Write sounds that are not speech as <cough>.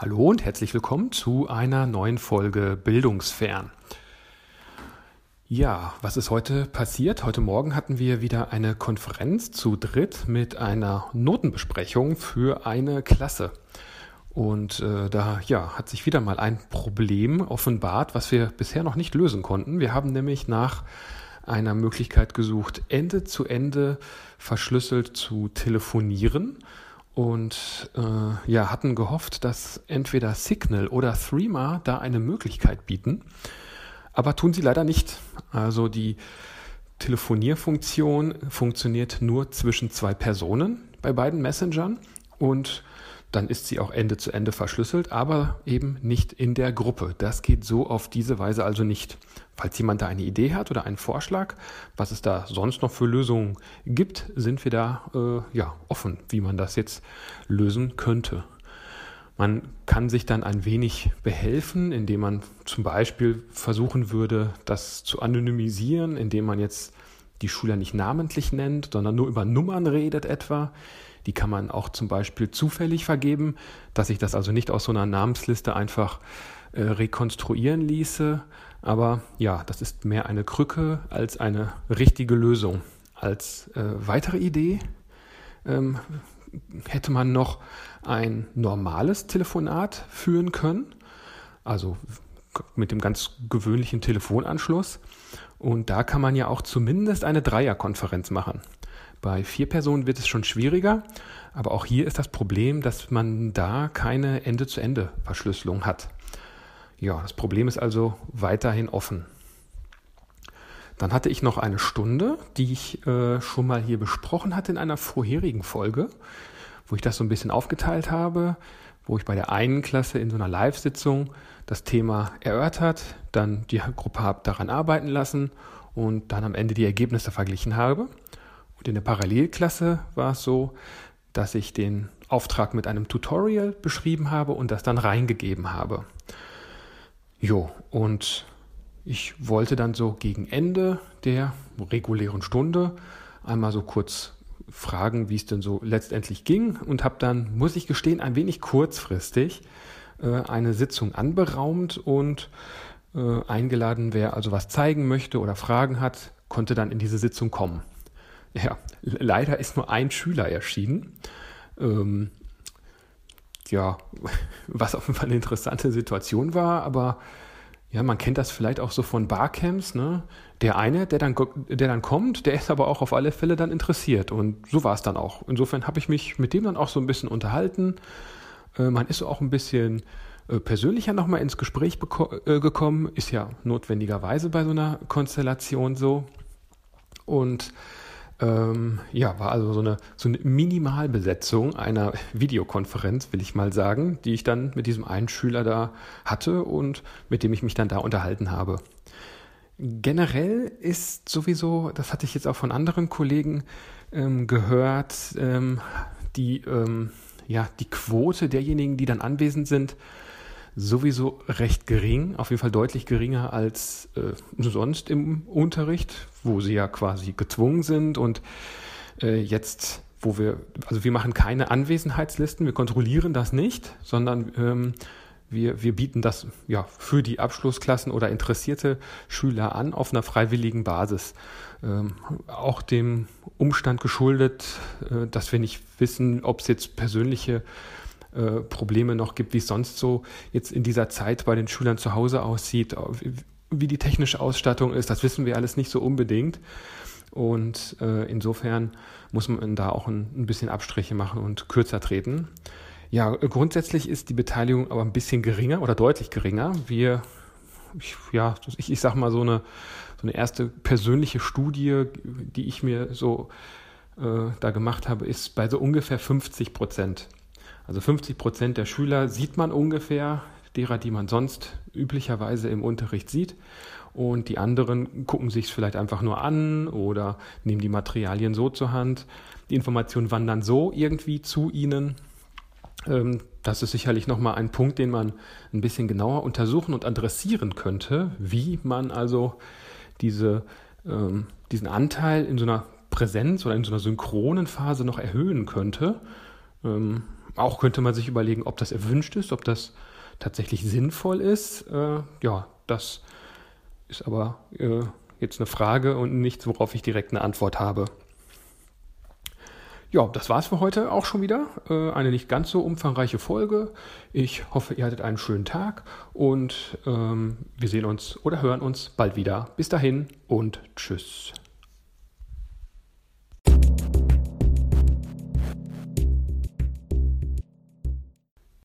Hallo und herzlich willkommen zu einer neuen Folge Bildungsfern. Ja, was ist heute passiert? Heute Morgen hatten wir wieder eine Konferenz zu dritt mit einer Notenbesprechung für eine Klasse. Und äh, da ja, hat sich wieder mal ein Problem offenbart, was wir bisher noch nicht lösen konnten. Wir haben nämlich nach einer Möglichkeit gesucht, Ende zu Ende verschlüsselt zu telefonieren und äh, ja, hatten gehofft, dass entweder Signal oder Threema da eine Möglichkeit bieten, aber tun sie leider nicht. Also die Telefonierfunktion funktioniert nur zwischen zwei Personen bei beiden Messengern und dann ist sie auch Ende zu Ende verschlüsselt, aber eben nicht in der Gruppe. Das geht so auf diese Weise also nicht. Falls jemand da eine Idee hat oder einen Vorschlag, was es da sonst noch für Lösungen gibt, sind wir da äh, ja offen, wie man das jetzt lösen könnte. Man kann sich dann ein wenig behelfen, indem man zum Beispiel versuchen würde, das zu anonymisieren, indem man jetzt die Schüler nicht namentlich nennt, sondern nur über Nummern redet etwa. Die kann man auch zum Beispiel zufällig vergeben, dass sich das also nicht aus so einer Namensliste einfach äh, rekonstruieren ließe. Aber ja, das ist mehr eine Krücke als eine richtige Lösung. Als äh, weitere Idee ähm, hätte man noch ein normales Telefonat führen können, also mit dem ganz gewöhnlichen Telefonanschluss. Und da kann man ja auch zumindest eine Dreierkonferenz machen. Bei vier Personen wird es schon schwieriger, aber auch hier ist das Problem, dass man da keine Ende-zu-Ende-Verschlüsselung hat. Ja, das Problem ist also weiterhin offen. Dann hatte ich noch eine Stunde, die ich äh, schon mal hier besprochen hatte in einer vorherigen Folge, wo ich das so ein bisschen aufgeteilt habe, wo ich bei der einen Klasse in so einer Live-Sitzung das Thema erörtert, dann die Gruppe habe daran arbeiten lassen und dann am Ende die Ergebnisse verglichen habe. Und in der Parallelklasse war es so, dass ich den Auftrag mit einem Tutorial beschrieben habe und das dann reingegeben habe. Jo, und ich wollte dann so gegen Ende der regulären Stunde einmal so kurz fragen, wie es denn so letztendlich ging und habe dann, muss ich gestehen, ein wenig kurzfristig äh, eine Sitzung anberaumt und äh, eingeladen, wer also was zeigen möchte oder Fragen hat, konnte dann in diese Sitzung kommen. Ja, leider ist nur ein Schüler erschienen. Ähm, ja, <laughs> was auf jeden Fall eine interessante Situation war, aber ja, man kennt das vielleicht auch so von Barcamps, ne? Der eine, der dann, der dann kommt, der ist aber auch auf alle Fälle dann interessiert. Und so war es dann auch. Insofern habe ich mich mit dem dann auch so ein bisschen unterhalten. Äh, man ist auch ein bisschen äh, persönlicher nochmal ins Gespräch äh, gekommen. Ist ja notwendigerweise bei so einer Konstellation so. Und ähm, ja, war also so eine, so eine Minimalbesetzung einer Videokonferenz, will ich mal sagen, die ich dann mit diesem einen Schüler da hatte und mit dem ich mich dann da unterhalten habe. Generell ist sowieso, das hatte ich jetzt auch von anderen Kollegen ähm, gehört, ähm, die, ähm, ja, die Quote derjenigen, die dann anwesend sind, sowieso recht gering, auf jeden Fall deutlich geringer als äh, sonst im Unterricht, wo sie ja quasi gezwungen sind und äh, jetzt, wo wir, also wir machen keine Anwesenheitslisten, wir kontrollieren das nicht, sondern ähm, wir, wir bieten das ja für die Abschlussklassen oder interessierte Schüler an auf einer freiwilligen Basis. Ähm, auch dem Umstand geschuldet, äh, dass wir nicht wissen, ob es jetzt persönliche äh, Probleme noch gibt, wie es sonst so jetzt in dieser Zeit bei den Schülern zu Hause aussieht, wie die technische Ausstattung ist, das wissen wir alles nicht so unbedingt. Und äh, insofern muss man da auch ein, ein, bisschen Abstriche machen und kürzer treten. Ja, grundsätzlich ist die Beteiligung aber ein bisschen geringer oder deutlich geringer. Wir, ich, ja, ich, ich sag mal so eine, so eine erste persönliche Studie, die ich mir so äh, da gemacht habe, ist bei so ungefähr 50 Prozent. Also 50 Prozent der Schüler sieht man ungefähr, derer, die man sonst üblicherweise im Unterricht sieht. Und die anderen gucken sich es vielleicht einfach nur an oder nehmen die Materialien so zur Hand. Die Informationen wandern so irgendwie zu ihnen. Ähm, das ist sicherlich nochmal ein Punkt, den man ein bisschen genauer untersuchen und adressieren könnte, wie man also diese, ähm, diesen Anteil in so einer Präsenz oder in so einer synchronen Phase noch erhöhen könnte. Auch könnte man sich überlegen, ob das erwünscht ist, ob das tatsächlich sinnvoll ist. Äh, ja, das ist aber äh, jetzt eine Frage und nichts, worauf ich direkt eine Antwort habe. Ja, das war's für heute auch schon wieder. Äh, eine nicht ganz so umfangreiche Folge. Ich hoffe, ihr hattet einen schönen Tag und ähm, wir sehen uns oder hören uns bald wieder. Bis dahin und tschüss.